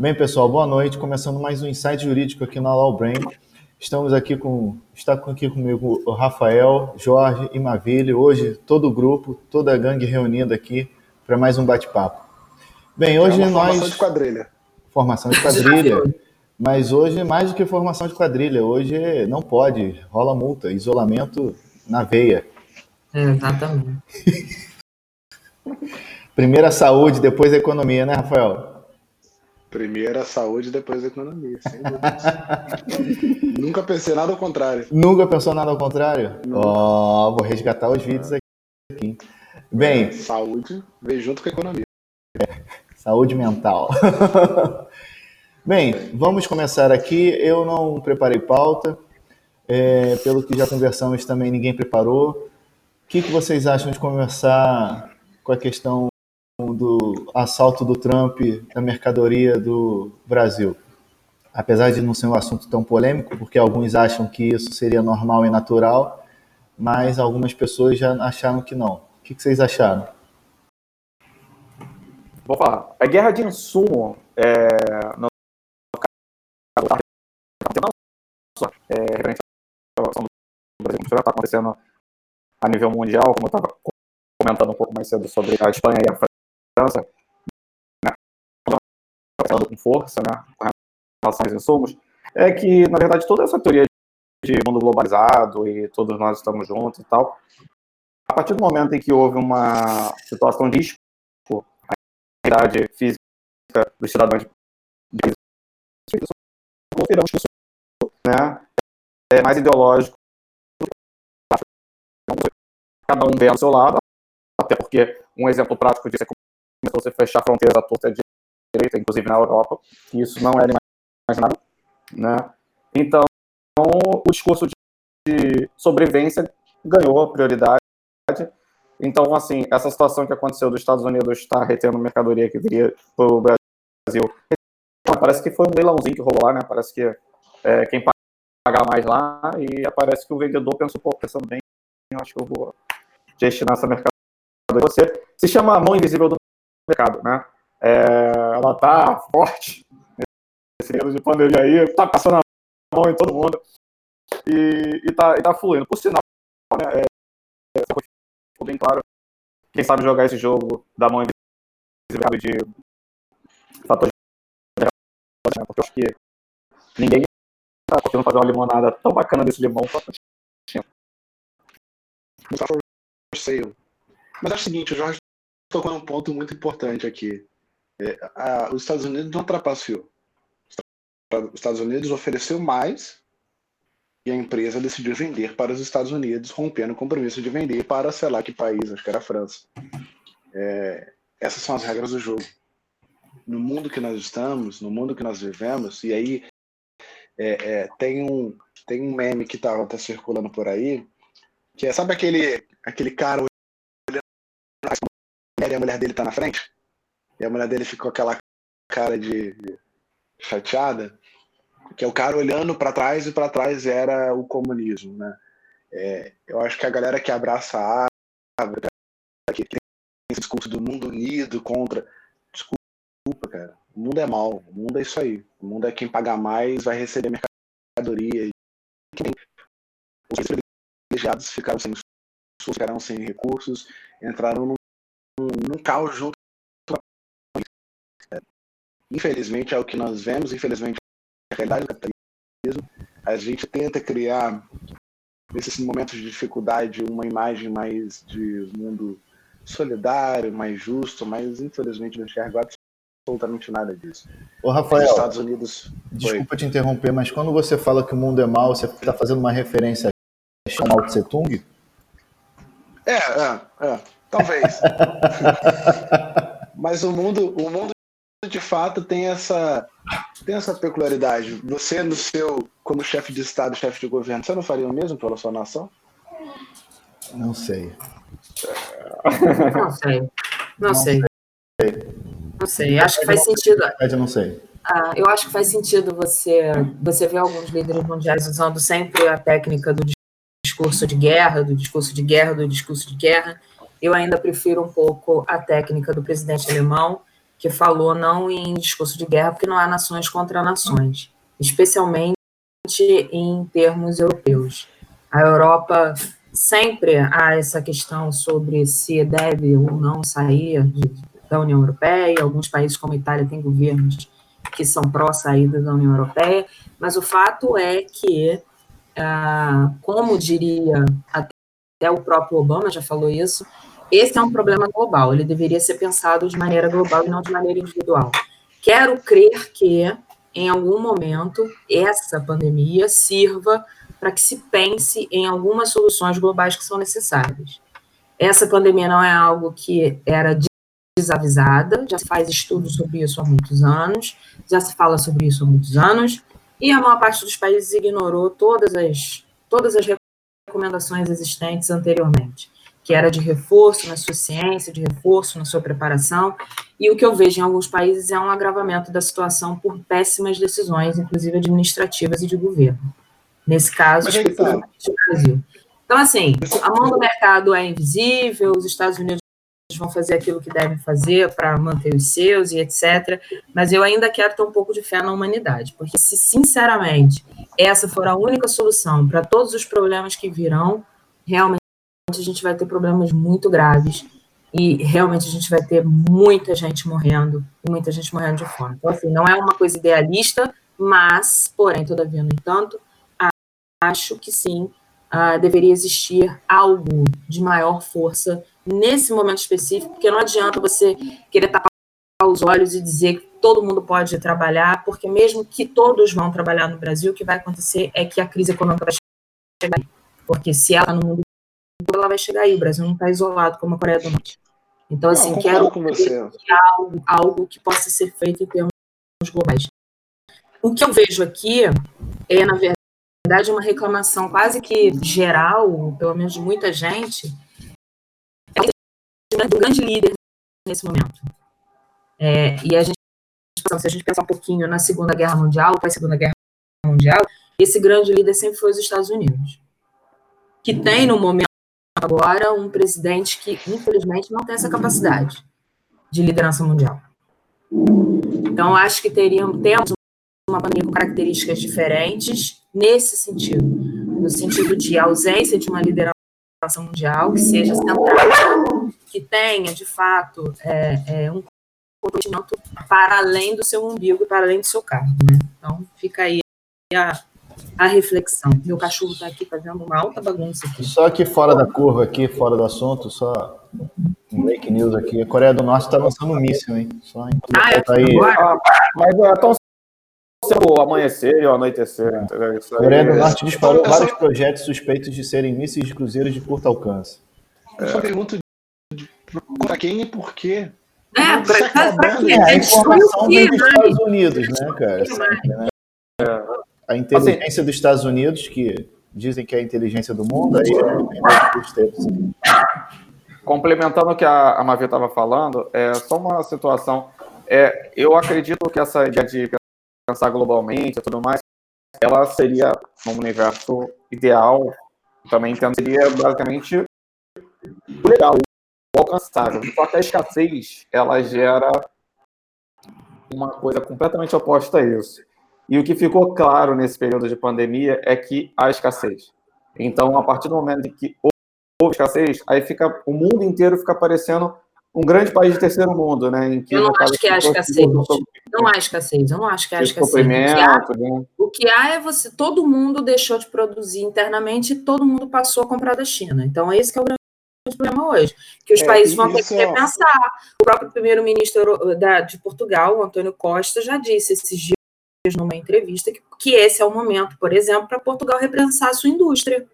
Bem, pessoal, boa noite. Começando mais um Insight Jurídico aqui na Law Brain. Estamos aqui com, está aqui comigo o Rafael, Jorge e Maville. Hoje, todo o grupo, toda a gangue reunida aqui para mais um bate-papo. Bem, hoje é nós. Formação de quadrilha. Formação de quadrilha. Mas hoje, mais do que formação de quadrilha, hoje não pode, rola multa, isolamento na veia. exatamente. Primeiro a saúde, depois a economia, né, Rafael? Primeiro a saúde, depois a economia, sem Nunca pensei nada ao contrário. Nunca pensou nada ao contrário? Ó, oh, vou resgatar os vídeos aqui. Bem. Saúde veio junto com a economia. É, saúde mental. Bem, vamos começar aqui. Eu não preparei pauta. É, pelo que já conversamos, também ninguém preparou. O que, que vocês acham de conversar com a questão do assalto do Trump da mercadoria do Brasil? Apesar de não ser um assunto tão polêmico, porque alguns acham que isso seria normal e natural, mas algumas pessoas já acharam que não. O que, vocês acharam? Vou falar. A guerra de insumo é, no é, Brasil, que está acontecendo a nível mundial, como eu estava comentando um pouco mais cedo sobre a Espanha e a França, né, com força, né, com relação aos insumos, é que, na verdade, toda essa teoria de mundo globalizado e todos nós estamos juntos e tal, a partir do momento em que houve uma situação de risco à integridade física dos cidadãos de né, é mais ideológico. Cada um vem ao seu lado, até porque um exemplo prático disso é que se fechar fronteiras à torta direita, inclusive na Europa, e isso não era imaginável. Né? Então, o discurso de sobrevivência ganhou prioridade. Então, assim, essa situação que aconteceu dos Estados Unidos estar retendo mercadoria que viria para o Brasil, parece que foi um leilãozinho que rolou lá, né? Parece que é, quem pagar mais lá e parece que o vendedor pensou, pô, pensando bem, eu acho que eu vou destinar essa mercadoria. Você se chama mão invisível do mercado, né? É, ela tá forte nesse período de pandemia aí, tá passando a mão em todo mundo e, e, tá, e tá fluindo. Por sinal, né, é, é, bem claro, quem sabe jogar esse jogo da mão invisível de fatores né, porque eu acho que ninguém tá conseguindo fazer uma limonada tão bacana desse limão quanto tinha. Mas é o seguinte, o Jorge tocou num ponto muito importante aqui. É, a, os Estados Unidos não trapaceou. Os Estados Unidos ofereceu mais e a empresa decidiu vender para os Estados Unidos, rompendo o compromisso de vender para, sei lá, que país, acho que era a França. É, essas são as regras do jogo. No mundo que nós estamos, no mundo que nós vivemos, e aí é, é, tem, um, tem um meme que tá, tá circulando por aí, que é, sabe aquele, aquele cara e a mulher dele tá na frente? E a mulher dele ficou aquela cara de, chateada, que é o cara olhando para trás e para trás era o comunismo, né? É, eu acho que a galera que abraça a árvore, que tem esse discurso do mundo unido contra. Desculpa, cara. O mundo é mal, o mundo é isso aí. O mundo é quem pagar mais vai receber mercadoria. Os privilegiados ficaram sem ficaram sem recursos, entraram num, num caos junto. Infelizmente é o que nós vemos, infelizmente é a realidade do capitalismo. A gente tenta criar, nesses momentos de dificuldade, uma imagem mais de mundo solidário, mais justo, mas infelizmente não enxergo absolutamente nada disso. Ô, Rafael, Os Estados Unidos. Desculpa foi. te interromper, mas quando você fala que o mundo é mau, você está fazendo uma referência a Mao Tse Tung? É, é, é talvez. mas o mundo, o mundo de fato tem essa tem essa peculiaridade. Você no seu como chefe de estado, chefe de governo, você não faria o mesmo pela sua nação? Não sei. Não sei. Não, não sei. sei. Não sei, acho que faz sentido. Eu não sei. Ah, eu acho que faz sentido você, você ver alguns líderes mundiais usando sempre a técnica do discurso de guerra, do discurso de guerra, do discurso de guerra. Eu ainda prefiro um pouco a técnica do presidente alemão, que falou não em discurso de guerra, porque não há nações contra nações, especialmente em termos europeus. A Europa sempre há essa questão sobre se deve ou não sair da União Europeia. Alguns países, como a Itália, têm governos que são pró-saída da União Europeia, mas o fato é que, ah, como diria até o próprio Obama já falou isso, esse é um problema global, ele deveria ser pensado de maneira global e não de maneira individual. Quero crer que, em algum momento, essa pandemia sirva para que se pense em algumas soluções globais que são necessárias. Essa pandemia não é algo que era desavisada, já se faz estudos sobre isso há muitos anos, já se fala sobre isso há muitos anos, e a maior parte dos países ignorou todas as, todas as recomendações existentes anteriormente que era de reforço na sua ciência, de reforço na sua preparação, e o que eu vejo em alguns países é um agravamento da situação por péssimas decisões, inclusive administrativas e de governo. Nesse caso, é tá. o Brasil. Então, assim, a mão do mercado é invisível, os Estados Unidos vão fazer aquilo que devem fazer para manter os seus e etc. Mas eu ainda quero ter um pouco de fé na humanidade, porque se sinceramente essa for a única solução para todos os problemas que virão, realmente a gente vai ter problemas muito graves e realmente a gente vai ter muita gente morrendo muita gente morrendo de fome. Então, assim, não é uma coisa idealista, mas, porém, todavia, no entanto, acho que sim, uh, deveria existir algo de maior força nesse momento específico, porque não adianta você querer tapar os olhos e dizer que todo mundo pode trabalhar, porque mesmo que todos vão trabalhar no Brasil, o que vai acontecer é que a crise econômica vai chegar, porque se ela no mundo ela vai chegar aí. O Brasil não está isolado como a Coreia do Norte. Então, assim, não, quero. Algo, algo que possa ser feito em termos globais. O que eu vejo aqui é, na verdade, uma reclamação quase que geral, pelo menos de muita gente, é do grande líder nesse momento. É, e a gente, se a gente pensar um pouquinho na Segunda Guerra Mundial, a Segunda Guerra Mundial, esse grande líder sempre foi os Estados Unidos, que tem no momento agora um presidente que, infelizmente, não tem essa capacidade de liderança mundial. Então, acho que teríamos, temos uma pandemia com características diferentes nesse sentido, no sentido de ausência de uma liderança mundial que seja central, que tenha, de fato, é, é, um comprometimento para além do seu umbigo, para além do seu cargo. Né? Então, fica aí a, a reflexão. Meu cachorro está aqui fazendo uma alta bagunça aqui. Só que fora da curva aqui, fora do assunto, só um break news aqui. A Coreia do Norte está lançando um míssil, hein? Só em... ah, é, tá aí. Ah, mas é tão o amanhecer e o anoitecer. A Coreia do Norte disparou vários projetos suspeitos de serem mísseis de cruzeiros de curto alcance. Eu só pergunto para quem e por quê. É, para quem? É, a informação vem dos Estados Unidos, né, cara? Sempre, né? É a inteligência assim, dos Estados Unidos, que dizem que é a inteligência do mundo, aí Complementando o que a, a Mavi estava falando, é só uma situação. É, eu acredito que essa ideia de pensar globalmente e tudo mais, ela seria, um universo ideal, também entendo, seria basicamente legal, alcançável. Só que a escassez, ela gera uma coisa completamente oposta a isso. E o que ficou claro nesse período de pandemia é que há escassez. Então, a partir do momento em que houve escassez, aí fica o mundo inteiro fica parecendo um grande país de terceiro mundo, né? Em que eu não acho que há escassez. Não há escassez. Eu não acho que há escassez. O que, há, né? o que há é você. Todo mundo deixou de produzir internamente e todo mundo passou a comprar da China. Então, esse é o grande problema hoje, que os é, países vão ter que repensar. O próprio primeiro-ministro de Portugal, Antônio Costa, já disse esses dias numa entrevista que, que esse é o momento, por exemplo, para Portugal repensar a sua indústria.